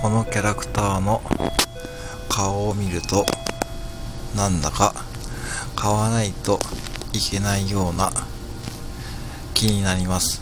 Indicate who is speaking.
Speaker 1: このキャラクターの顔を見るとなんだか買わないといけないような気になります。